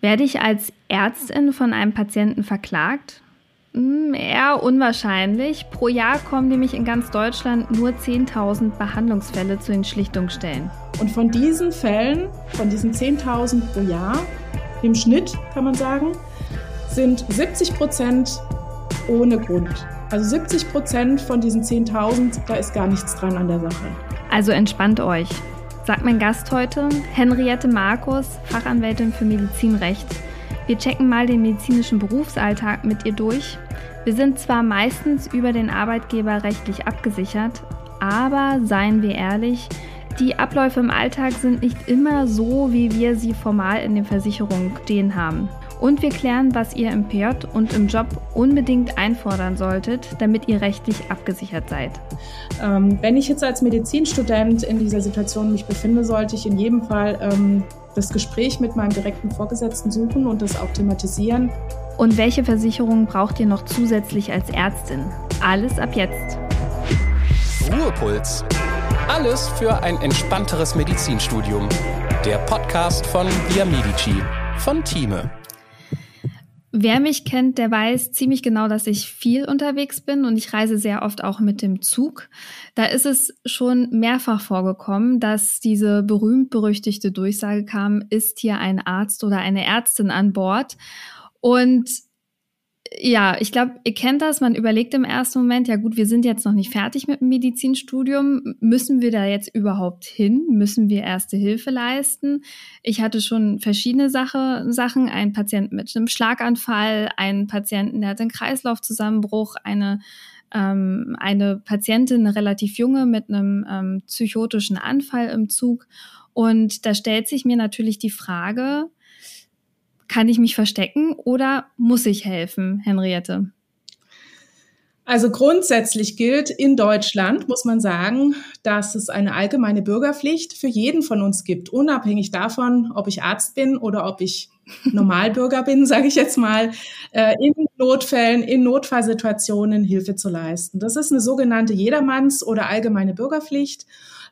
Werde ich als Ärztin von einem Patienten verklagt? Hm, eher unwahrscheinlich. Pro Jahr kommen nämlich in ganz Deutschland nur 10.000 Behandlungsfälle zu den Schlichtungsstellen. Und von diesen Fällen, von diesen 10.000 pro Jahr, im Schnitt kann man sagen, sind 70 Prozent ohne Grund. Also 70 Prozent von diesen 10.000, da ist gar nichts dran an der Sache. Also entspannt euch. Sagt mein Gast heute, Henriette Markus, Fachanwältin für Medizinrecht. Wir checken mal den medizinischen Berufsalltag mit ihr durch. Wir sind zwar meistens über den Arbeitgeber rechtlich abgesichert, aber seien wir ehrlich, die Abläufe im Alltag sind nicht immer so, wie wir sie formal in den Versicherungen stehen haben. Und wir klären, was ihr im PJ und im Job unbedingt einfordern solltet, damit ihr rechtlich abgesichert seid. Ähm, wenn ich jetzt als Medizinstudent in dieser Situation mich befinde, sollte ich in jedem Fall ähm, das Gespräch mit meinem direkten Vorgesetzten suchen und das auch thematisieren. Und welche Versicherungen braucht ihr noch zusätzlich als Ärztin? Alles ab jetzt. Ruhepuls. Alles für ein entspannteres Medizinstudium. Der Podcast von Via Medici von Thieme. Wer mich kennt, der weiß ziemlich genau, dass ich viel unterwegs bin und ich reise sehr oft auch mit dem Zug. Da ist es schon mehrfach vorgekommen, dass diese berühmt-berüchtigte Durchsage kam, ist hier ein Arzt oder eine Ärztin an Bord. Und ja, ich glaube, ihr kennt das. Man überlegt im ersten Moment, ja gut, wir sind jetzt noch nicht fertig mit dem Medizinstudium. Müssen wir da jetzt überhaupt hin? Müssen wir erste Hilfe leisten? Ich hatte schon verschiedene Sache, Sachen. Ein Patient mit einem Schlaganfall, einen Patienten, der hat einen Kreislaufzusammenbruch, eine ähm, eine Patientin, eine relativ junge, mit einem ähm, psychotischen Anfall im Zug. Und da stellt sich mir natürlich die Frage, kann ich mich verstecken oder muss ich helfen, Henriette? Also grundsätzlich gilt in Deutschland, muss man sagen, dass es eine allgemeine Bürgerpflicht für jeden von uns gibt, unabhängig davon, ob ich Arzt bin oder ob ich Normalbürger bin, sage ich jetzt mal, äh, in Notfällen, in Notfallsituationen Hilfe zu leisten. Das ist eine sogenannte Jedermanns- oder allgemeine Bürgerpflicht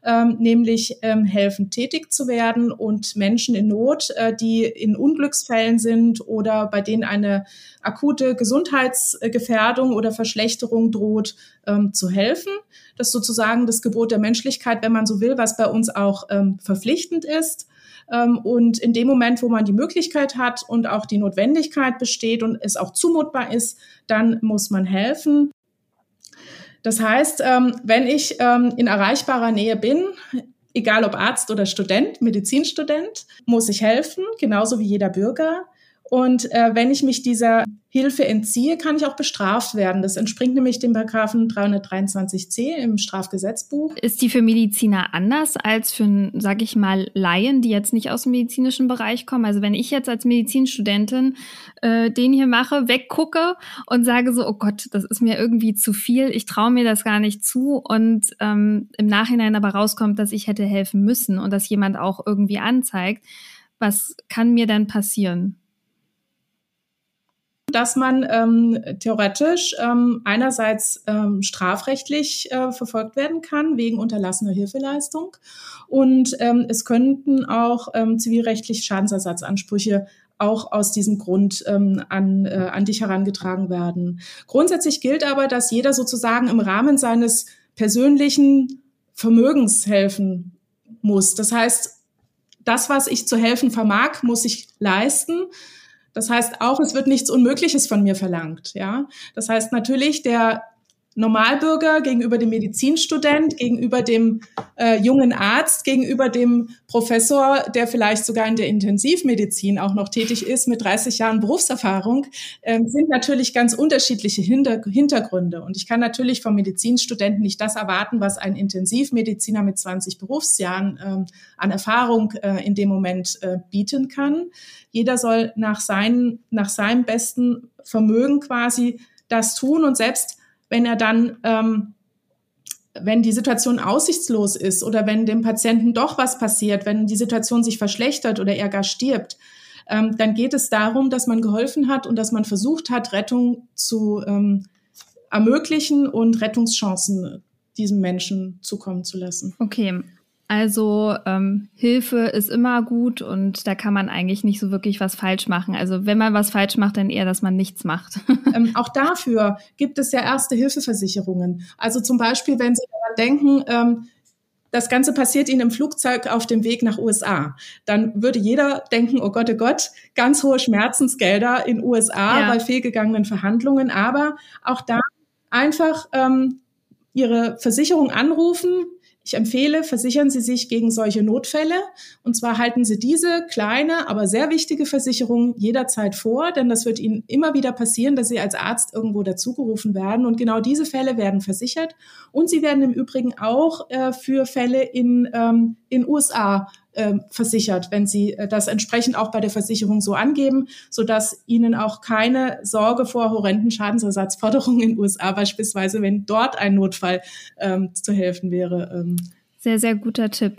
ähm, nämlich ähm, helfen, tätig zu werden und Menschen in Not, äh, die in Unglücksfällen sind oder bei denen eine akute Gesundheitsgefährdung oder Verschlechterung droht, ähm, zu helfen. Das ist sozusagen das Gebot der Menschlichkeit, wenn man so will, was bei uns auch ähm, verpflichtend ist. Ähm, und in dem Moment, wo man die Möglichkeit hat und auch die Notwendigkeit besteht und es auch zumutbar ist, dann muss man helfen. Das heißt, ähm, wenn ich ähm, in erreichbarer Nähe bin, egal ob Arzt oder Student, Medizinstudent, muss ich helfen, genauso wie jeder Bürger. Und äh, wenn ich mich dieser Hilfe entziehe, kann ich auch bestraft werden. Das entspringt nämlich dem Paragraphen 323c im Strafgesetzbuch. Ist die für Mediziner anders als für, sag ich mal, Laien, die jetzt nicht aus dem medizinischen Bereich kommen? Also wenn ich jetzt als Medizinstudentin äh, den hier mache, weggucke und sage so, oh Gott, das ist mir irgendwie zu viel, ich traue mir das gar nicht zu und ähm, im Nachhinein aber rauskommt, dass ich hätte helfen müssen und dass jemand auch irgendwie anzeigt, was kann mir dann passieren? Dass man ähm, theoretisch ähm, einerseits ähm, strafrechtlich äh, verfolgt werden kann wegen unterlassener Hilfeleistung und ähm, es könnten auch ähm, zivilrechtlich Schadensersatzansprüche auch aus diesem Grund ähm, an, äh, an dich herangetragen werden. Grundsätzlich gilt aber, dass jeder sozusagen im Rahmen seines persönlichen Vermögens helfen muss. Das heißt, das, was ich zu helfen vermag, muss ich leisten. Das heißt auch, es wird nichts Unmögliches von mir verlangt. Ja, das heißt natürlich, der Normalbürger gegenüber dem Medizinstudent, gegenüber dem äh, jungen Arzt, gegenüber dem Professor, der vielleicht sogar in der Intensivmedizin auch noch tätig ist mit 30 Jahren Berufserfahrung, äh, sind natürlich ganz unterschiedliche Hinter Hintergründe. Und ich kann natürlich vom Medizinstudenten nicht das erwarten, was ein Intensivmediziner mit 20 Berufsjahren äh, an Erfahrung äh, in dem Moment äh, bieten kann. Jeder soll nach, seinen, nach seinem besten Vermögen quasi das tun und selbst wenn er dann, ähm, wenn die Situation aussichtslos ist oder wenn dem Patienten doch was passiert, wenn die Situation sich verschlechtert oder er gar stirbt, ähm, dann geht es darum, dass man geholfen hat und dass man versucht hat, Rettung zu ähm, ermöglichen und Rettungschancen diesem Menschen zukommen zu lassen. Okay. Also ähm, Hilfe ist immer gut und da kann man eigentlich nicht so wirklich was falsch machen. Also wenn man was falsch macht, dann eher, dass man nichts macht. ähm, auch dafür gibt es ja erste Hilfeversicherungen. Also zum Beispiel, wenn Sie daran denken, ähm, das Ganze passiert Ihnen im Flugzeug auf dem Weg nach USA. Dann würde jeder denken, oh Gott, oh Gott, ganz hohe Schmerzensgelder in USA ja. bei fehlgegangenen Verhandlungen. Aber auch da einfach ähm, Ihre Versicherung anrufen, ich empfehle, versichern Sie sich gegen solche Notfälle. Und zwar halten Sie diese kleine, aber sehr wichtige Versicherung jederzeit vor, denn das wird Ihnen immer wieder passieren, dass Sie als Arzt irgendwo dazugerufen werden. Und genau diese Fälle werden versichert. Und sie werden im Übrigen auch äh, für Fälle in, ähm, in USA äh, versichert, wenn Sie äh, das entsprechend auch bei der Versicherung so angeben, sodass Ihnen auch keine Sorge vor horrenden Schadensersatzforderungen in den USA beispielsweise, wenn dort ein Notfall ähm, zu helfen wäre. Ähm. Sehr, sehr guter Tipp.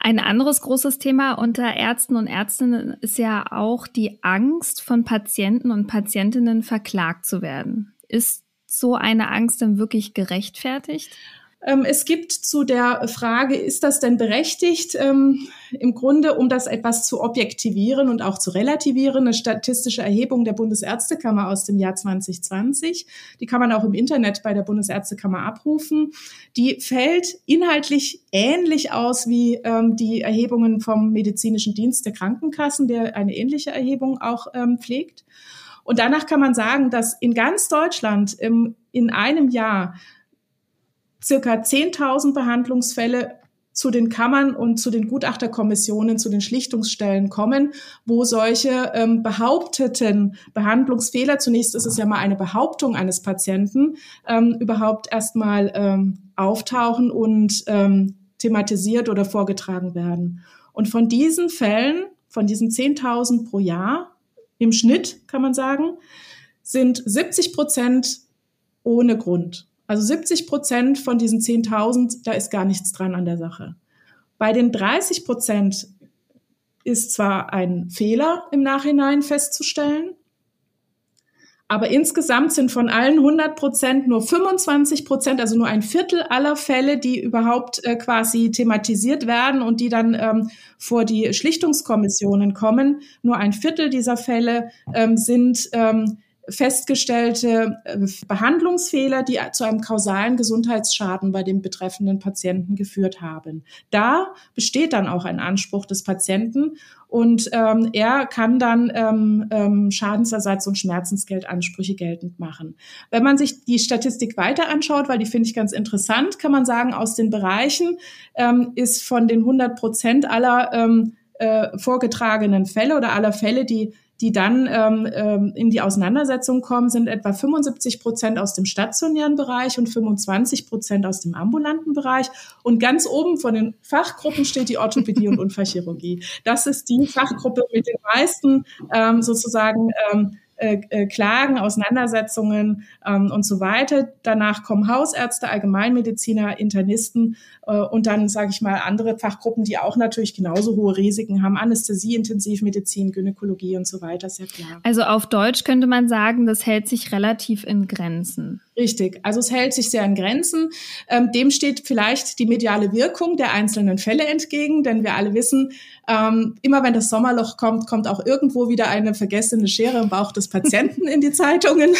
Ein anderes großes Thema unter Ärzten und Ärztinnen ist ja auch die Angst von Patienten und Patientinnen verklagt zu werden. Ist so eine Angst denn wirklich gerechtfertigt? Ähm, es gibt zu der Frage, ist das denn berechtigt, ähm, im Grunde, um das etwas zu objektivieren und auch zu relativieren, eine statistische Erhebung der Bundesärztekammer aus dem Jahr 2020. Die kann man auch im Internet bei der Bundesärztekammer abrufen. Die fällt inhaltlich ähnlich aus wie ähm, die Erhebungen vom medizinischen Dienst der Krankenkassen, der eine ähnliche Erhebung auch pflegt. Und danach kann man sagen, dass in ganz Deutschland in einem Jahr circa 10.000 Behandlungsfälle zu den Kammern und zu den Gutachterkommissionen, zu den Schlichtungsstellen kommen, wo solche ähm, behaupteten Behandlungsfehler, zunächst ist es ja mal eine Behauptung eines Patienten, ähm, überhaupt erstmal ähm, auftauchen und ähm, thematisiert oder vorgetragen werden. Und von diesen Fällen, von diesen 10.000 pro Jahr, im Schnitt kann man sagen, sind 70 Prozent ohne Grund. Also 70 Prozent von diesen 10.000, da ist gar nichts dran an der Sache. Bei den 30 Prozent ist zwar ein Fehler im Nachhinein festzustellen, aber insgesamt sind von allen 100 Prozent nur 25 Prozent, also nur ein Viertel aller Fälle, die überhaupt äh, quasi thematisiert werden und die dann ähm, vor die Schlichtungskommissionen kommen. Nur ein Viertel dieser Fälle ähm, sind ähm, festgestellte äh, Behandlungsfehler, die zu einem kausalen Gesundheitsschaden bei dem betreffenden Patienten geführt haben. Da besteht dann auch ein Anspruch des Patienten und ähm, er kann dann ähm, ähm, Schadensersatz und Schmerzensgeldansprüche geltend machen. Wenn man sich die Statistik weiter anschaut, weil die finde ich ganz interessant, kann man sagen, aus den Bereichen ähm, ist von den 100 Prozent aller ähm, äh, vorgetragenen Fälle oder aller Fälle, die die dann ähm, ähm, in die Auseinandersetzung kommen, sind etwa 75 Prozent aus dem stationären Bereich und 25 Prozent aus dem ambulanten Bereich. Und ganz oben von den Fachgruppen steht die Orthopädie und Unfallchirurgie. Das ist die Fachgruppe mit den meisten ähm, sozusagen ähm, äh, äh, Klagen, Auseinandersetzungen ähm, und so weiter. Danach kommen Hausärzte, Allgemeinmediziner, Internisten äh, und dann, sage ich mal, andere Fachgruppen, die auch natürlich genauso hohe Risiken haben. Anästhesie, Intensivmedizin, Gynäkologie und so weiter, sehr klar. Also auf Deutsch könnte man sagen, das hält sich relativ in Grenzen. Richtig. Also es hält sich sehr in Grenzen. Ähm, dem steht vielleicht die mediale Wirkung der einzelnen Fälle entgegen, denn wir alle wissen, ähm, immer wenn das Sommerloch kommt, kommt auch irgendwo wieder eine vergessene Schere im Bauch des Patienten in die Zeitungen.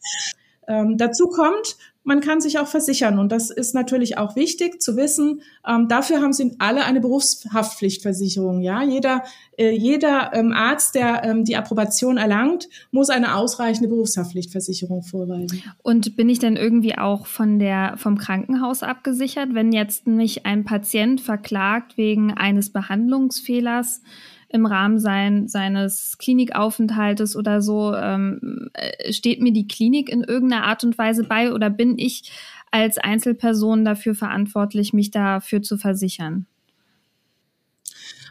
ähm, dazu kommt, man kann sich auch versichern und das ist natürlich auch wichtig zu wissen. Ähm, dafür haben sie alle eine Berufshaftpflichtversicherung. Ja, jeder äh, jeder ähm, Arzt, der ähm, die Approbation erlangt, muss eine ausreichende Berufshaftpflichtversicherung vorweisen. Und bin ich denn irgendwie auch von der vom Krankenhaus abgesichert, wenn jetzt mich ein Patient verklagt wegen eines Behandlungsfehlers? Im Rahmen sein, seines Klinikaufenthaltes oder so, ähm, äh, steht mir die Klinik in irgendeiner Art und Weise bei oder bin ich als Einzelperson dafür verantwortlich, mich dafür zu versichern?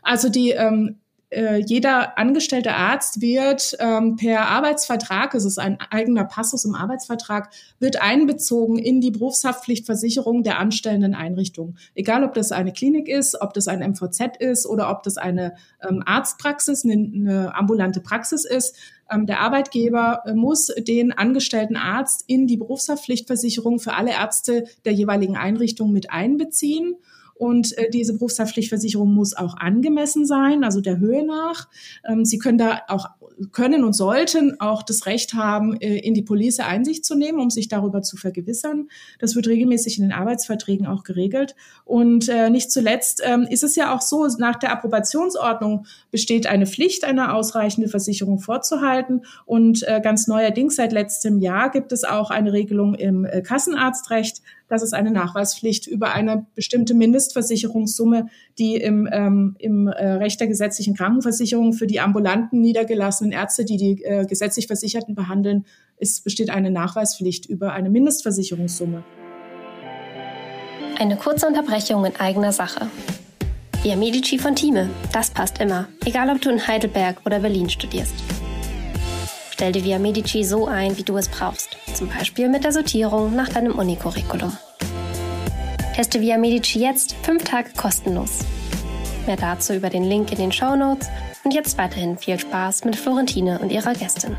Also die ähm, äh, jeder angestellte Arzt wird ähm, per Arbeitsvertrag, es ist ein eigener Passus im Arbeitsvertrag, wird einbezogen in die Berufshaftpflichtversicherung der anstellenden Einrichtung. Egal, ob das eine Klinik ist, ob das ein MVZ ist oder ob das eine ähm, Arztpraxis, eine, eine ambulante Praxis ist. Ähm, der Arbeitgeber äh, muss den angestellten Arzt in die Berufshaftpflichtversicherung für alle Ärzte der jeweiligen Einrichtung mit einbeziehen. Und äh, diese Berufshaftpflichtversicherung muss auch angemessen sein, also der Höhe nach. Ähm, Sie können da auch können und sollten auch das Recht haben, äh, in die Police Einsicht zu nehmen, um sich darüber zu vergewissern. Das wird regelmäßig in den Arbeitsverträgen auch geregelt. Und äh, nicht zuletzt ähm, ist es ja auch so, nach der Approbationsordnung besteht eine Pflicht, eine ausreichende Versicherung vorzuhalten. Und äh, ganz neuerdings seit letztem Jahr gibt es auch eine Regelung im Kassenarztrecht, dass es eine Nachweispflicht über eine bestimmte Mindestversicherungssumme, die im, ähm, im äh, Recht der gesetzlichen Krankenversicherung für die ambulanten niedergelassenen Ärzte, die die äh, gesetzlich Versicherten behandeln, ist, besteht eine Nachweispflicht über eine Mindestversicherungssumme. Eine kurze Unterbrechung in eigener Sache. Via Medici von Thieme, das passt immer, egal ob du in Heidelberg oder Berlin studierst. Stell dir Via Medici so ein, wie du es brauchst. Zum Beispiel mit der Sortierung nach deinem Unicurriculum. Teste Via Medici jetzt fünf Tage kostenlos. Mehr dazu über den Link in den Show Notes und jetzt weiterhin viel Spaß mit Florentine und ihrer Gästin.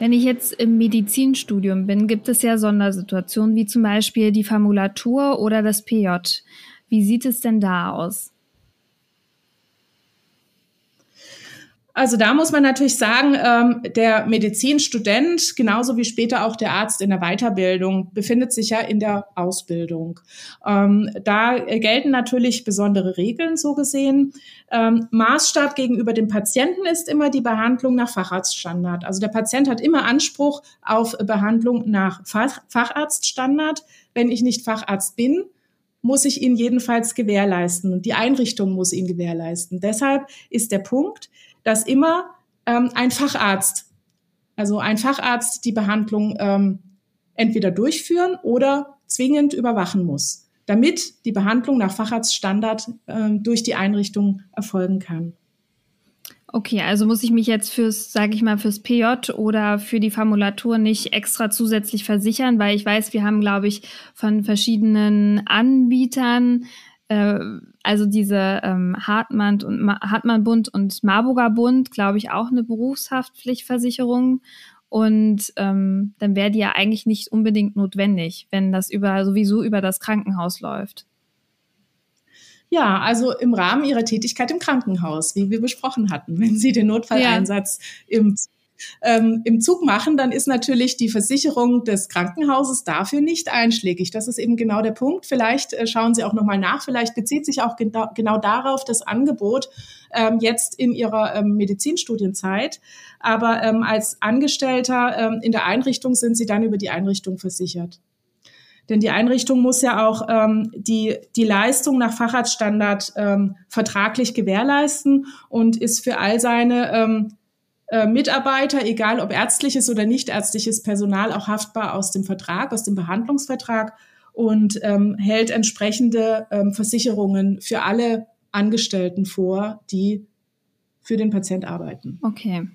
Wenn ich jetzt im Medizinstudium bin, gibt es ja Sondersituationen wie zum Beispiel die Formulatur oder das PJ. Wie sieht es denn da aus? Also da muss man natürlich sagen, ähm, der Medizinstudent, genauso wie später auch der Arzt in der Weiterbildung, befindet sich ja in der Ausbildung. Ähm, da gelten natürlich besondere Regeln so gesehen. Ähm, Maßstab gegenüber dem Patienten ist immer die Behandlung nach Facharztstandard. Also der Patient hat immer Anspruch auf Behandlung nach Fach Facharztstandard. Wenn ich nicht Facharzt bin, muss ich ihn jedenfalls gewährleisten die Einrichtung muss ihn gewährleisten. Deshalb ist der Punkt, dass immer ähm, ein Facharzt, also ein Facharzt die Behandlung ähm, entweder durchführen oder zwingend überwachen muss, damit die Behandlung nach Facharztstandard ähm, durch die Einrichtung erfolgen kann. Okay, also muss ich mich jetzt fürs, sage ich mal, fürs PJ oder für die Formulatur nicht extra zusätzlich versichern, weil ich weiß, wir haben, glaube ich, von verschiedenen Anbietern äh, also diese ähm, Hartmann und Ma Hartmann Bund und Marburger Bund, glaube ich, auch eine Berufshaftpflichtversicherung. Und ähm, dann wäre die ja eigentlich nicht unbedingt notwendig, wenn das über sowieso über das Krankenhaus läuft. Ja, also im Rahmen Ihrer Tätigkeit im Krankenhaus, wie wir besprochen hatten, wenn Sie den Notfalleinsatz ja. im ähm, im Zug machen, dann ist natürlich die Versicherung des Krankenhauses dafür nicht einschlägig. Das ist eben genau der Punkt. Vielleicht äh, schauen Sie auch nochmal nach. Vielleicht bezieht sich auch genau, genau darauf das Angebot ähm, jetzt in Ihrer ähm, Medizinstudienzeit. Aber ähm, als Angestellter ähm, in der Einrichtung sind Sie dann über die Einrichtung versichert. Denn die Einrichtung muss ja auch ähm, die, die Leistung nach Facharztstandard ähm, vertraglich gewährleisten und ist für all seine ähm, äh, Mitarbeiter, egal ob ärztliches oder nicht ärztliches Personal, auch haftbar aus dem Vertrag, aus dem Behandlungsvertrag und ähm, hält entsprechende ähm, Versicherungen für alle Angestellten vor, die für den Patient arbeiten. Okay.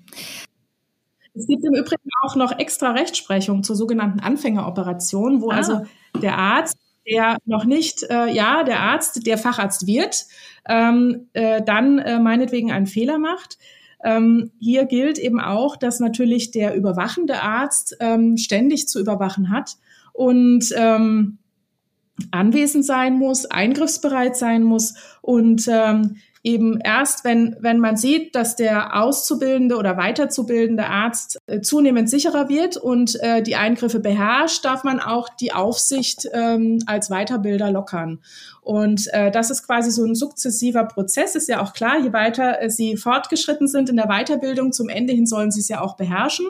Es gibt im Übrigen auch noch extra Rechtsprechung zur sogenannten Anfängeroperation, wo ah. also der Arzt, der noch nicht, äh, ja, der Arzt, der Facharzt wird, ähm, äh, dann äh, meinetwegen einen Fehler macht, ähm, hier gilt eben auch, dass natürlich der überwachende Arzt ähm, ständig zu überwachen hat und ähm, anwesend sein muss, eingriffsbereit sein muss und ähm, eben erst, wenn, wenn man sieht, dass der auszubildende oder weiterzubildende Arzt äh, zunehmend sicherer wird und äh, die Eingriffe beherrscht, darf man auch die Aufsicht ähm, als Weiterbilder lockern. Und äh, das ist quasi so ein sukzessiver Prozess. Ist ja auch klar, je weiter äh, sie fortgeschritten sind in der Weiterbildung, zum Ende hin sollen sie es ja auch beherrschen.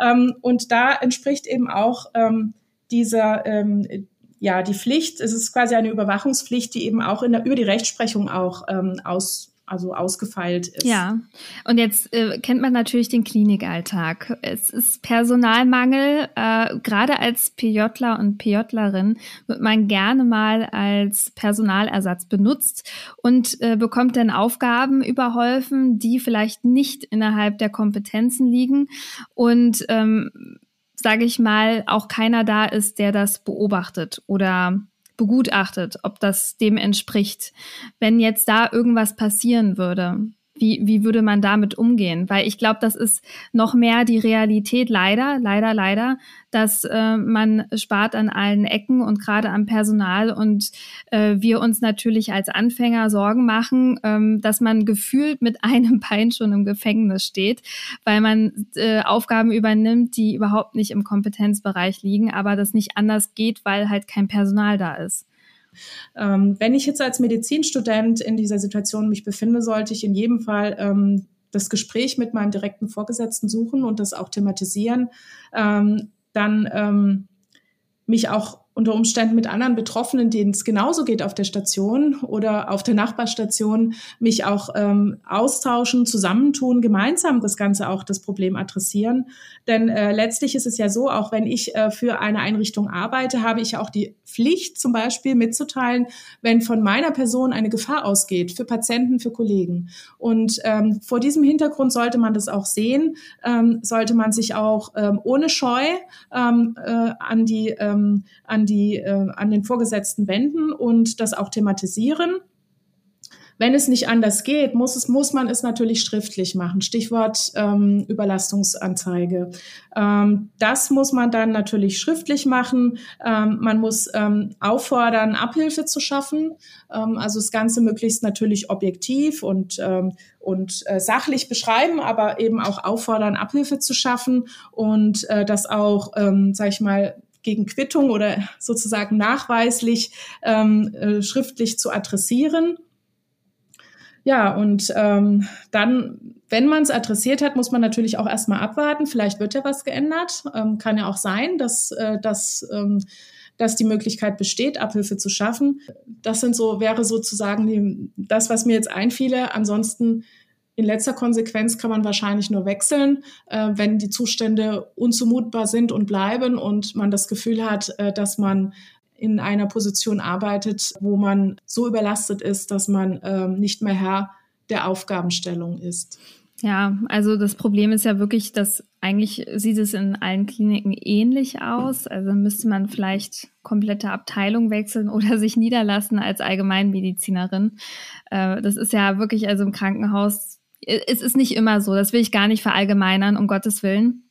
Ähm, und da entspricht eben auch ähm, dieser ähm, ja, die Pflicht, es ist quasi eine Überwachungspflicht, die eben auch in der, über die Rechtsprechung auch ähm, aus, also ausgefeilt ist. Ja, und jetzt äh, kennt man natürlich den Klinikalltag. Es ist Personalmangel. Äh, Gerade als PJler und PJlerin wird man gerne mal als Personalersatz benutzt und äh, bekommt dann Aufgaben überholfen, die vielleicht nicht innerhalb der Kompetenzen liegen. Und ähm, sage ich mal, auch keiner da ist, der das beobachtet oder begutachtet, ob das dem entspricht. Wenn jetzt da irgendwas passieren würde, Wie, wie würde man damit umgehen? Weil ich glaube, das ist noch mehr die Realität, leider, leider, leider, dass äh, man spart an allen Ecken und gerade am Personal und äh, wir uns natürlich als Anfänger Sorgen machen, ähm, dass man gefühlt mit einem Bein schon im Gefängnis steht, weil man äh, Aufgaben übernimmt, die überhaupt nicht im Kompetenzbereich liegen, aber das nicht anders geht, weil halt kein Personal da ist. Ähm, wenn ich jetzt als Medizinstudent in dieser Situation mich befinde, sollte ich in jedem Fall ähm, das Gespräch mit meinem direkten Vorgesetzten suchen und das auch thematisieren. Ähm, dann ähm, mich auch unter Umständen mit anderen Betroffenen, denen es genauso geht auf der Station oder auf der Nachbarstation, mich auch ähm, austauschen, zusammentun, gemeinsam das Ganze auch das Problem adressieren. Denn äh, letztlich ist es ja so, auch wenn ich äh, für eine Einrichtung arbeite, habe ich auch die Pflicht, zum Beispiel mitzuteilen, wenn von meiner Person eine Gefahr ausgeht, für Patienten, für Kollegen. Und ähm, vor diesem Hintergrund sollte man das auch sehen, ähm, sollte man sich auch ähm, ohne Scheu ähm, äh, an die ähm, an die, äh, an den Vorgesetzten wenden und das auch thematisieren. Wenn es nicht anders geht, muss, es, muss man es natürlich schriftlich machen. Stichwort ähm, Überlastungsanzeige. Ähm, das muss man dann natürlich schriftlich machen. Ähm, man muss ähm, auffordern, Abhilfe zu schaffen. Ähm, also das Ganze möglichst natürlich objektiv und, ähm, und äh, sachlich beschreiben, aber eben auch auffordern, Abhilfe zu schaffen und äh, das auch, ähm, sag ich mal, gegen Quittung oder sozusagen nachweislich ähm, äh, schriftlich zu adressieren. Ja, und ähm, dann, wenn man es adressiert hat, muss man natürlich auch erstmal abwarten. Vielleicht wird ja was geändert. Ähm, kann ja auch sein, dass, äh, dass, ähm, dass die Möglichkeit besteht, Abhilfe zu schaffen. Das sind so, wäre sozusagen die, das, was mir jetzt einfiele. Ansonsten in letzter Konsequenz kann man wahrscheinlich nur wechseln, äh, wenn die Zustände unzumutbar sind und bleiben und man das Gefühl hat, äh, dass man in einer Position arbeitet, wo man so überlastet ist, dass man äh, nicht mehr Herr der Aufgabenstellung ist. Ja, also das Problem ist ja wirklich, dass eigentlich sieht es in allen Kliniken ähnlich aus. Also müsste man vielleicht komplette Abteilung wechseln oder sich niederlassen als Allgemeinmedizinerin. Äh, das ist ja wirklich also im Krankenhaus es ist nicht immer so, das will ich gar nicht verallgemeinern, um Gottes Willen.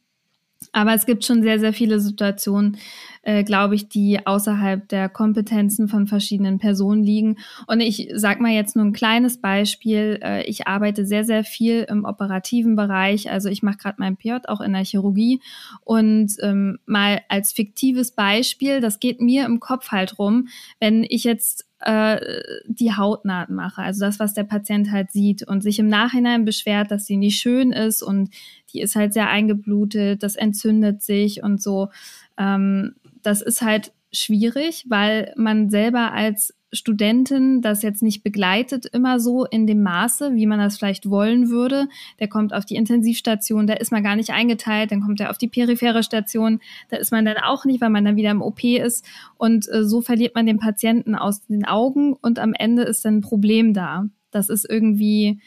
Aber es gibt schon sehr, sehr viele Situationen, äh, glaube ich, die außerhalb der Kompetenzen von verschiedenen Personen liegen. Und ich sage mal jetzt nur ein kleines Beispiel. Äh, ich arbeite sehr, sehr viel im operativen Bereich. Also ich mache gerade mein PJ auch in der Chirurgie. Und ähm, mal als fiktives Beispiel, das geht mir im Kopf halt rum, wenn ich jetzt äh, die Hautnaht mache, also das, was der Patient halt sieht und sich im Nachhinein beschwert, dass sie nicht schön ist und die ist halt sehr eingeblutet, das entzündet sich und so. Ähm, das ist halt schwierig, weil man selber als Studentin das jetzt nicht begleitet, immer so in dem Maße, wie man das vielleicht wollen würde. Der kommt auf die Intensivstation, da ist man gar nicht eingeteilt, dann kommt er auf die periphere Station, da ist man dann auch nicht, weil man dann wieder im OP ist. Und äh, so verliert man den Patienten aus den Augen und am Ende ist dann ein Problem da. Das ist irgendwie,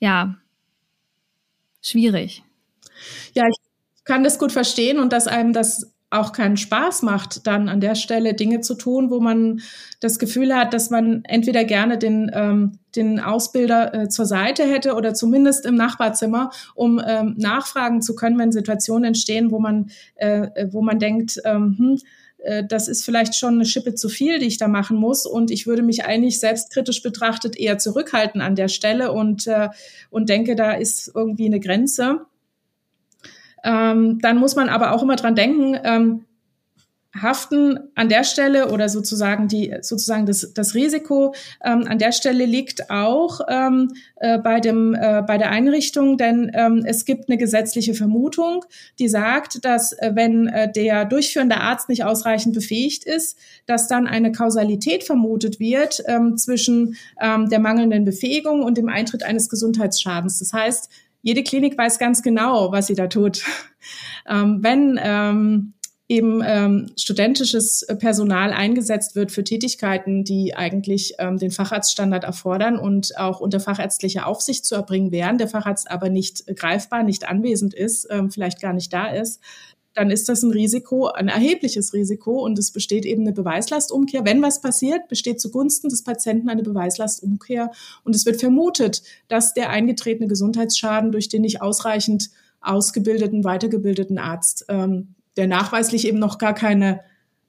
ja, schwierig. Ja, ich kann das gut verstehen und dass einem das auch keinen Spaß macht, dann an der Stelle Dinge zu tun, wo man das Gefühl hat, dass man entweder gerne den, ähm, den Ausbilder äh, zur Seite hätte oder zumindest im Nachbarzimmer, um ähm, nachfragen zu können, wenn Situationen entstehen, wo man, äh, wo man denkt, ähm, hm, äh, das ist vielleicht schon eine Schippe zu viel, die ich da machen muss. Und ich würde mich eigentlich selbstkritisch betrachtet eher zurückhalten an der Stelle und, äh, und denke, da ist irgendwie eine Grenze. Ähm, dann muss man aber auch immer dran denken, ähm, Haften an der Stelle oder sozusagen die sozusagen das, das Risiko ähm, an der Stelle liegt auch ähm, äh, bei dem äh, bei der Einrichtung, denn ähm, es gibt eine gesetzliche Vermutung, die sagt, dass äh, wenn äh, der durchführende Arzt nicht ausreichend befähigt ist, dass dann eine Kausalität vermutet wird ähm, zwischen ähm, der mangelnden Befähigung und dem Eintritt eines Gesundheitsschadens. Das heißt, jede Klinik weiß ganz genau, was sie da tut. Ähm, wenn ähm, eben ähm, studentisches Personal eingesetzt wird für Tätigkeiten, die eigentlich ähm, den Facharztstandard erfordern und auch unter fachärztlicher Aufsicht zu erbringen wären, der Facharzt aber nicht greifbar, nicht anwesend ist, ähm, vielleicht gar nicht da ist, dann ist das ein Risiko, ein erhebliches Risiko und es besteht eben eine Beweislastumkehr. Wenn was passiert, besteht zugunsten des Patienten eine Beweislastumkehr und es wird vermutet, dass der eingetretene Gesundheitsschaden durch den nicht ausreichend ausgebildeten, weitergebildeten Arzt, ähm, der nachweislich eben noch gar keine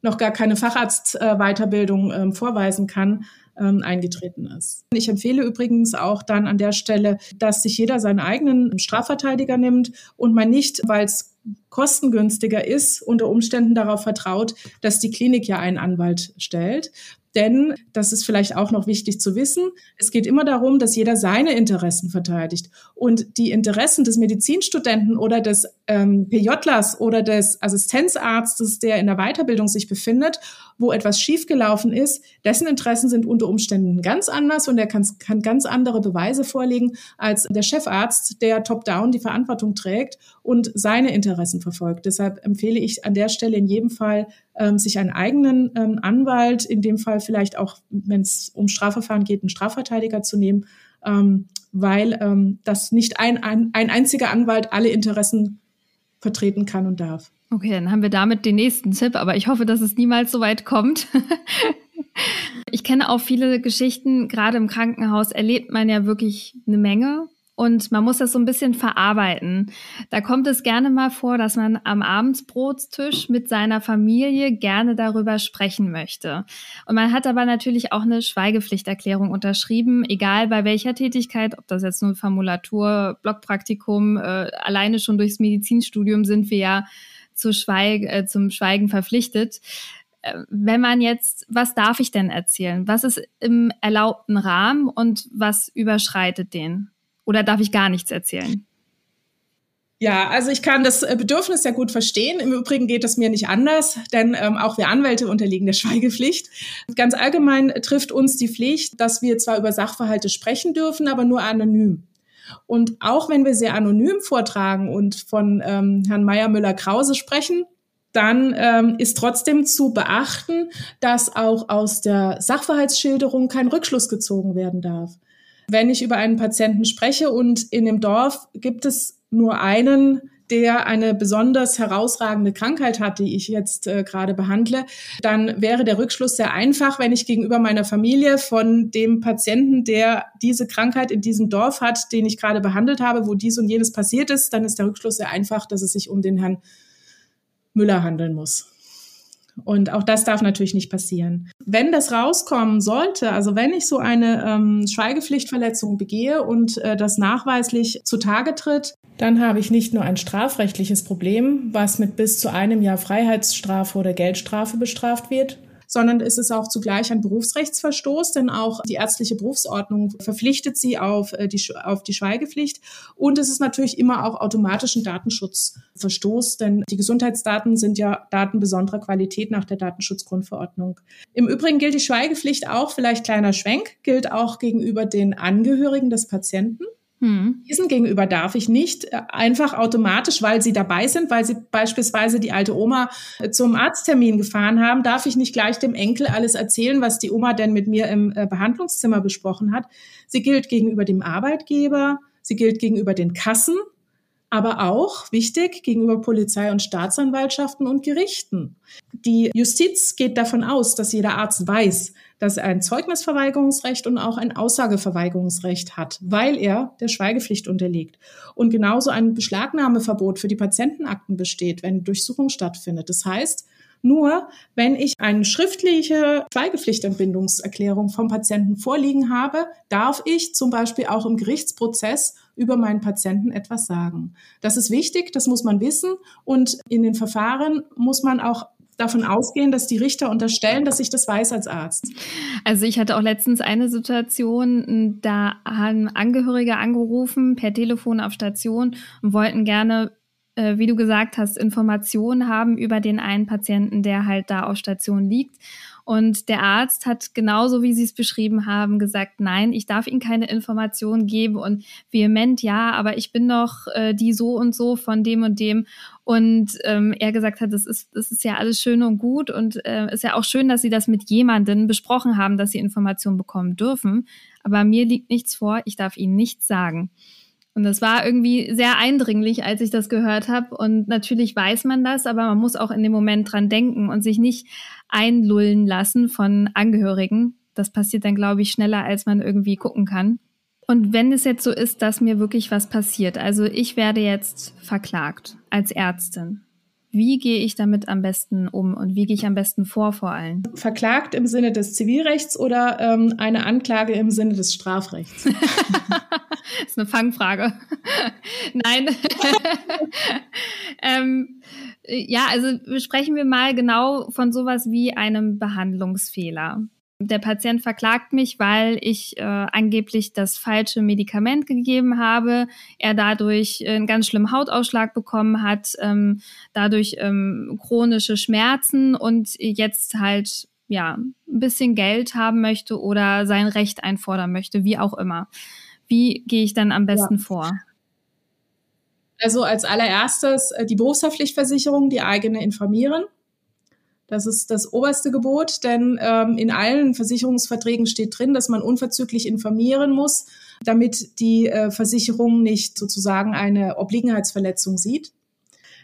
noch gar keine Facharztweiterbildung äh, ähm, vorweisen kann, ähm, eingetreten ist. Ich empfehle übrigens auch dann an der Stelle, dass sich jeder seinen eigenen Strafverteidiger nimmt und man nicht, weil es kostengünstiger ist, unter Umständen darauf vertraut, dass die Klinik ja einen Anwalt stellt. Denn, das ist vielleicht auch noch wichtig zu wissen, es geht immer darum, dass jeder seine Interessen verteidigt. Und die Interessen des Medizinstudenten oder des ähm, PJlers oder des Assistenzarztes, der in der Weiterbildung sich befindet, wo etwas schiefgelaufen ist, dessen Interessen sind unter Umständen ganz anders und er kann, kann ganz andere Beweise vorlegen als der Chefarzt, der top-down die Verantwortung trägt und seine Interessen verfolgt. Deshalb empfehle ich an der Stelle in jedem Fall, ähm, sich einen eigenen ähm, Anwalt, in dem Fall vielleicht auch, wenn es um Strafverfahren geht, einen Strafverteidiger zu nehmen, ähm, weil ähm, das nicht ein, ein, ein einziger Anwalt alle Interessen vertreten kann und darf. Okay, dann haben wir damit den nächsten Tipp, aber ich hoffe, dass es niemals so weit kommt. ich kenne auch viele Geschichten, gerade im Krankenhaus erlebt man ja wirklich eine Menge und man muss das so ein bisschen verarbeiten. Da kommt es gerne mal vor, dass man am Abendsbrotstisch mit seiner Familie gerne darüber sprechen möchte. Und man hat aber natürlich auch eine Schweigepflichterklärung unterschrieben, egal bei welcher Tätigkeit, ob das jetzt nur Formulatur, Blockpraktikum, äh, alleine schon durchs Medizinstudium sind wir ja zu Schweig äh, zum Schweigen verpflichtet. Äh, wenn man jetzt, was darf ich denn erzählen? Was ist im erlaubten Rahmen und was überschreitet den? Oder darf ich gar nichts erzählen? Ja, also ich kann das äh, Bedürfnis sehr gut verstehen. Im Übrigen geht es mir nicht anders, denn ähm, auch wir Anwälte unterliegen der Schweigepflicht. Ganz allgemein trifft uns die Pflicht, dass wir zwar über Sachverhalte sprechen dürfen, aber nur anonym. Und auch wenn wir sehr anonym vortragen und von ähm, Herrn Meyer Müller-Krause sprechen, dann ähm, ist trotzdem zu beachten, dass auch aus der Sachverhaltsschilderung kein Rückschluss gezogen werden darf. Wenn ich über einen Patienten spreche und in dem Dorf gibt es nur einen, der eine besonders herausragende Krankheit hat, die ich jetzt äh, gerade behandle, dann wäre der Rückschluss sehr einfach, wenn ich gegenüber meiner Familie von dem Patienten, der diese Krankheit in diesem Dorf hat, den ich gerade behandelt habe, wo dies und jenes passiert ist, dann ist der Rückschluss sehr einfach, dass es sich um den Herrn Müller handeln muss. Und auch das darf natürlich nicht passieren. Wenn das rauskommen sollte, also wenn ich so eine ähm, Schweigepflichtverletzung begehe und äh, das nachweislich zutage tritt, dann habe ich nicht nur ein strafrechtliches Problem, was mit bis zu einem Jahr Freiheitsstrafe oder Geldstrafe bestraft wird, sondern es ist auch zugleich ein Berufsrechtsverstoß, denn auch die ärztliche Berufsordnung verpflichtet sie auf äh, die, auf die Schweigepflicht. Und es ist natürlich immer auch automatisch ein Datenschutzverstoß, denn die Gesundheitsdaten sind ja Daten besonderer Qualität nach der Datenschutzgrundverordnung. Im Übrigen gilt die Schweigepflicht auch, vielleicht kleiner Schwenk, gilt auch gegenüber den Angehörigen des Patienten. Hm. Diesen gegenüber darf ich nicht äh, einfach automatisch, weil sie dabei sind, weil sie beispielsweise die alte Oma äh, zum Arzttermin gefahren haben, darf ich nicht gleich dem Enkel alles erzählen, was die Oma denn mit mir im äh, Behandlungszimmer besprochen hat. Sie gilt gegenüber dem Arbeitgeber, sie gilt gegenüber den Kassen, aber auch wichtig gegenüber Polizei und Staatsanwaltschaften und Gerichten. Die Justiz geht davon aus, dass jeder Arzt weiß, dass er ein Zeugnisverweigerungsrecht und auch ein Aussageverweigerungsrecht hat, weil er der Schweigepflicht unterliegt. Und genauso ein Beschlagnahmeverbot für die Patientenakten besteht, wenn Durchsuchung stattfindet. Das heißt, nur wenn ich eine schriftliche Schweigepflichtentbindungserklärung vom Patienten vorliegen habe, darf ich zum Beispiel auch im Gerichtsprozess über meinen Patienten etwas sagen. Das ist wichtig, das muss man wissen. Und in den Verfahren muss man auch davon ausgehen, dass die Richter unterstellen, dass ich das weiß als Arzt. Also ich hatte auch letztens eine Situation, da haben Angehörige angerufen per Telefon auf Station und wollten gerne äh, wie du gesagt hast, Informationen haben über den einen Patienten, der halt da auf Station liegt. Und der Arzt hat genauso, wie Sie es beschrieben haben, gesagt, nein, ich darf Ihnen keine Informationen geben und vehement, ja, aber ich bin doch äh, die so und so von dem und dem. Und ähm, er gesagt hat, das ist, das ist ja alles schön und gut und äh, ist ja auch schön, dass Sie das mit jemandem besprochen haben, dass Sie Informationen bekommen dürfen. Aber mir liegt nichts vor, ich darf Ihnen nichts sagen. Und das war irgendwie sehr eindringlich, als ich das gehört habe. Und natürlich weiß man das, aber man muss auch in dem Moment dran denken und sich nicht einlullen lassen von Angehörigen. Das passiert dann, glaube ich, schneller, als man irgendwie gucken kann. Und wenn es jetzt so ist, dass mir wirklich was passiert, also ich werde jetzt verklagt als Ärztin. Wie gehe ich damit am besten um und wie gehe ich am besten vor vor allem? Verklagt im Sinne des Zivilrechts oder ähm, eine Anklage im Sinne des Strafrechts? das ist eine Fangfrage. Nein. ähm, ja, also sprechen wir mal genau von sowas wie einem Behandlungsfehler der Patient verklagt mich, weil ich äh, angeblich das falsche Medikament gegeben habe, er dadurch einen ganz schlimmen Hautausschlag bekommen hat, ähm, dadurch ähm, chronische Schmerzen und jetzt halt ja ein bisschen Geld haben möchte oder sein Recht einfordern möchte, wie auch immer. Wie gehe ich dann am besten ja. vor? Also als allererstes äh, die Berufshaftpflichtversicherung, die eigene informieren. Das ist das oberste Gebot, denn ähm, in allen Versicherungsverträgen steht drin, dass man unverzüglich informieren muss, damit die äh, Versicherung nicht sozusagen eine Obliegenheitsverletzung sieht.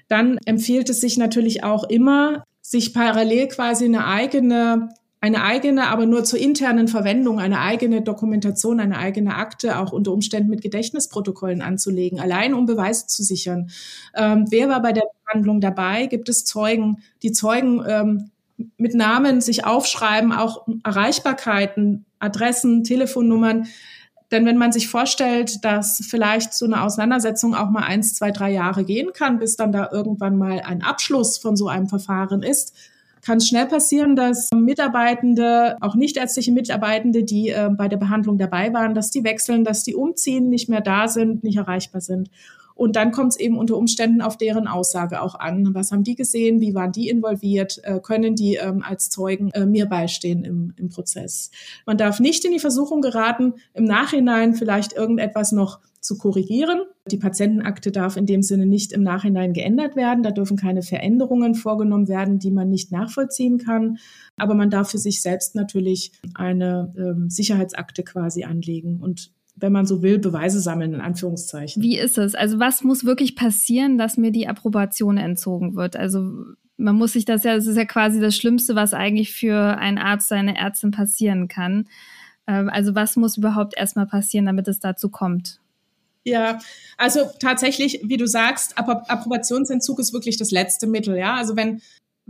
Dann empfiehlt es sich natürlich auch immer, sich parallel quasi eine eigene eine eigene, aber nur zur internen Verwendung, eine eigene Dokumentation, eine eigene Akte, auch unter Umständen mit Gedächtnisprotokollen anzulegen, allein um Beweise zu sichern. Ähm, wer war bei der Behandlung dabei? Gibt es Zeugen? Die Zeugen ähm, mit Namen sich aufschreiben, auch Erreichbarkeiten, Adressen, Telefonnummern. Denn wenn man sich vorstellt, dass vielleicht so eine Auseinandersetzung auch mal eins, zwei, drei Jahre gehen kann, bis dann da irgendwann mal ein Abschluss von so einem Verfahren ist, kann es schnell passieren, dass Mitarbeitende, auch nichtärztliche Mitarbeitende, die äh, bei der Behandlung dabei waren, dass die wechseln, dass die umziehen, nicht mehr da sind, nicht erreichbar sind. Und dann kommt es eben unter Umständen auf deren Aussage auch an. Was haben die gesehen? Wie waren die involviert? Äh, können die ähm, als Zeugen äh, mir beistehen im, im Prozess? Man darf nicht in die Versuchung geraten, im Nachhinein vielleicht irgendetwas noch zu korrigieren. Die Patientenakte darf in dem Sinne nicht im Nachhinein geändert werden. Da dürfen keine Veränderungen vorgenommen werden, die man nicht nachvollziehen kann. Aber man darf für sich selbst natürlich eine ähm, Sicherheitsakte quasi anlegen und wenn man so will, Beweise sammeln, in Anführungszeichen. Wie ist es? Also was muss wirklich passieren, dass mir die Approbation entzogen wird? Also man muss sich das ja, das ist ja quasi das Schlimmste, was eigentlich für einen Arzt, eine Ärztin passieren kann. Ähm, also was muss überhaupt erstmal passieren, damit es dazu kommt? Ja, also tatsächlich, wie du sagst, Approbationsentzug ist wirklich das letzte Mittel. Ja, also wenn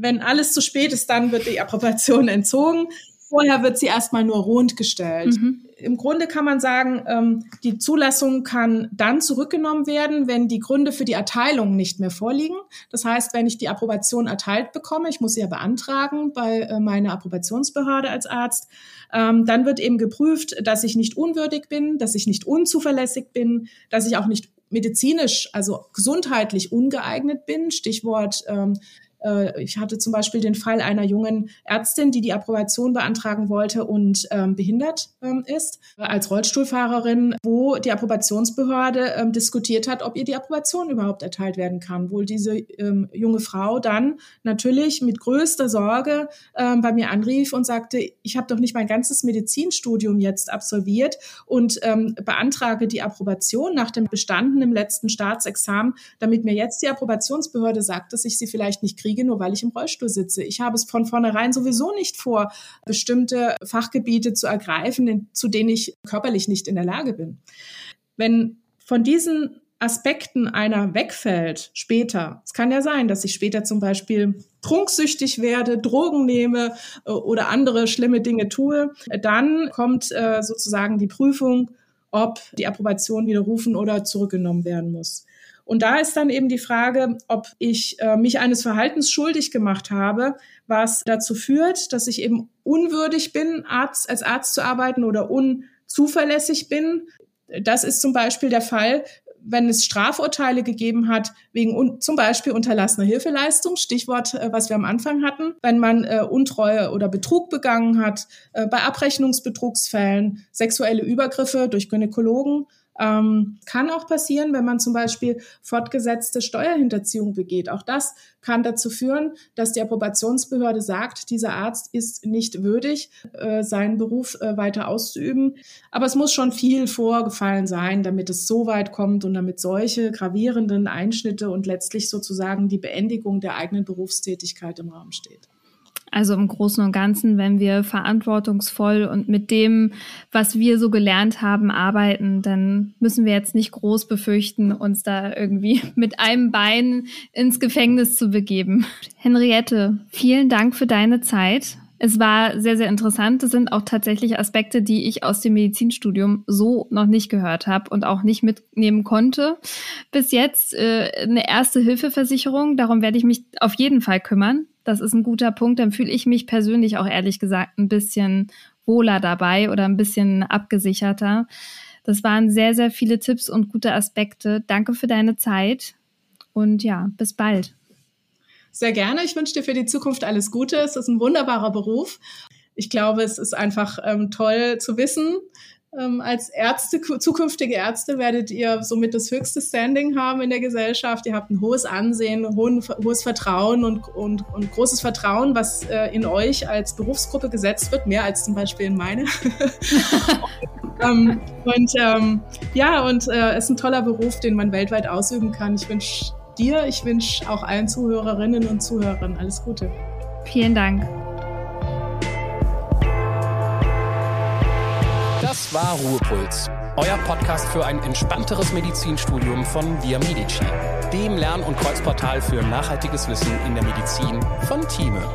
wenn alles zu spät ist, dann wird die Approbation entzogen. Vorher wird sie erstmal nur rund gestellt. Mhm. Im Grunde kann man sagen, ähm, die Zulassung kann dann zurückgenommen werden, wenn die Gründe für die Erteilung nicht mehr vorliegen. Das heißt, wenn ich die Approbation erteilt bekomme, ich muss sie ja beantragen bei äh, meiner Approbationsbehörde als Arzt, ähm, dann wird eben geprüft, dass ich nicht unwürdig bin, dass ich nicht unzuverlässig bin, dass ich auch nicht medizinisch, also gesundheitlich ungeeignet bin. Stichwort ähm, äh, ich hatte zum Beispiel den Fall einer jungen Ärztin, die die Approbation beantragen wollte und ähm, behindert ähm, ist, als Rollstuhlfahrerin, wo die Approbationsbehörde ähm, diskutiert hat, ob ihr die Approbation überhaupt erteilt werden kann. Wohl diese ähm, junge Frau dann natürlich mit größter Sorge ähm, bei mir anrief und sagte, ich habe doch nicht mein ganzes Medizinstudium jetzt absolviert und ähm, beantrage die Approbation nach dem Bestanden im letzten Staatsexamen, damit mir jetzt die Approbationsbehörde sagt, dass ich sie vielleicht nicht kriege kriege, nur weil ich im Rollstuhl sitze. Ich habe es von vornherein sowieso nicht vor, bestimmte Fachgebiete zu ergreifen, zu denen ich körperlich nicht in der Lage bin. Wenn von diesen Aspekten einer wegfällt später. Es kann ja sein, dass ich später zum Beispiel trunksüchtig werde, Drogen nehme äh, oder andere schlimme Dinge tue. Dann kommt äh, sozusagen die Prüfung, ob die Approbation widerrufen oder zurückgenommen werden muss. Und da ist dann eben die Frage, ob ich äh, mich eines Verhaltens schuldig gemacht habe, was dazu führt, dass ich eben unwürdig bin, Arzt, als Arzt zu arbeiten oder unzuverlässig bin. Das ist zum Beispiel der Fall, wenn es Strafurteile gegeben hat, wegen zum Beispiel unterlassener Hilfeleistung, Stichwort, äh, was wir am Anfang hatten, wenn man äh, Untreue oder Betrug begangen hat, äh, bei Abrechnungsbetrugsfällen, sexuelle Übergriffe durch Gynäkologen, Ähm, kann auch passieren, wenn man zum Beispiel fortgesetzte Steuerhinterziehung begeht. Auch das kann dazu führen, dass die Approbationsbehörde sagt, dieser Arzt ist nicht würdig, äh, seinen Beruf äh, weiter auszuüben. Aber es muss schon viel vorgefallen sein, damit es so weit kommt und damit solche gravierenden Einschnitte und letztlich sozusagen die Beendigung der eigenen Berufstätigkeit im Raum steht. Also im Großen und Ganzen, wenn wir verantwortungsvoll und mit dem, was wir so gelernt haben, arbeiten, dann müssen wir jetzt nicht groß befürchten, uns da irgendwie mit einem Bein ins Gefängnis zu begeben. Henriette, vielen Dank für deine Zeit. Es war sehr, sehr interessant. Das sind auch tatsächlich Aspekte, die ich aus dem Medizinstudium so noch nicht gehört habe und auch nicht mitnehmen konnte. Bis jetzt äh, eine erste Hilfeversicherung. Darum werde ich mich auf jeden Fall kümmern. Das ist ein guter Punkt. Dann fühle ich mich persönlich auch ehrlich gesagt ein bisschen wohler dabei oder ein bisschen abgesicherter. Das waren sehr, sehr viele Tipps und gute Aspekte. Danke für deine Zeit und ja, bis bald. Sehr gerne. Ich wünsche dir für die Zukunft alles Gute. Es ist ein wunderbarer Beruf. Ich glaube, es ist einfach ähm, toll zu wissen, ähm, als Ärzte, zukünftige Ärzte werdet ihr somit das höchste Standing haben in der Gesellschaft. Ihr habt ein hohes Ansehen, hohen, hohes Vertrauen und, und, und großes Vertrauen, was äh, in euch als Berufsgruppe gesetzt wird, mehr als zum Beispiel in meine. ähm, und ähm, ja, und äh, es ist ein toller Beruf, den man weltweit ausüben kann. Ich wünsche dir, ich wünsche auch allen Zuhörerinnen und Zuhörern alles Gute. Vielen Dank. Das war Ruhepuls, euer Podcast für ein entspannteres Medizinstudium von Via Medici, dem Lern- und Kreuzportal für nachhaltiges Wissen in der Medizin von Thieme.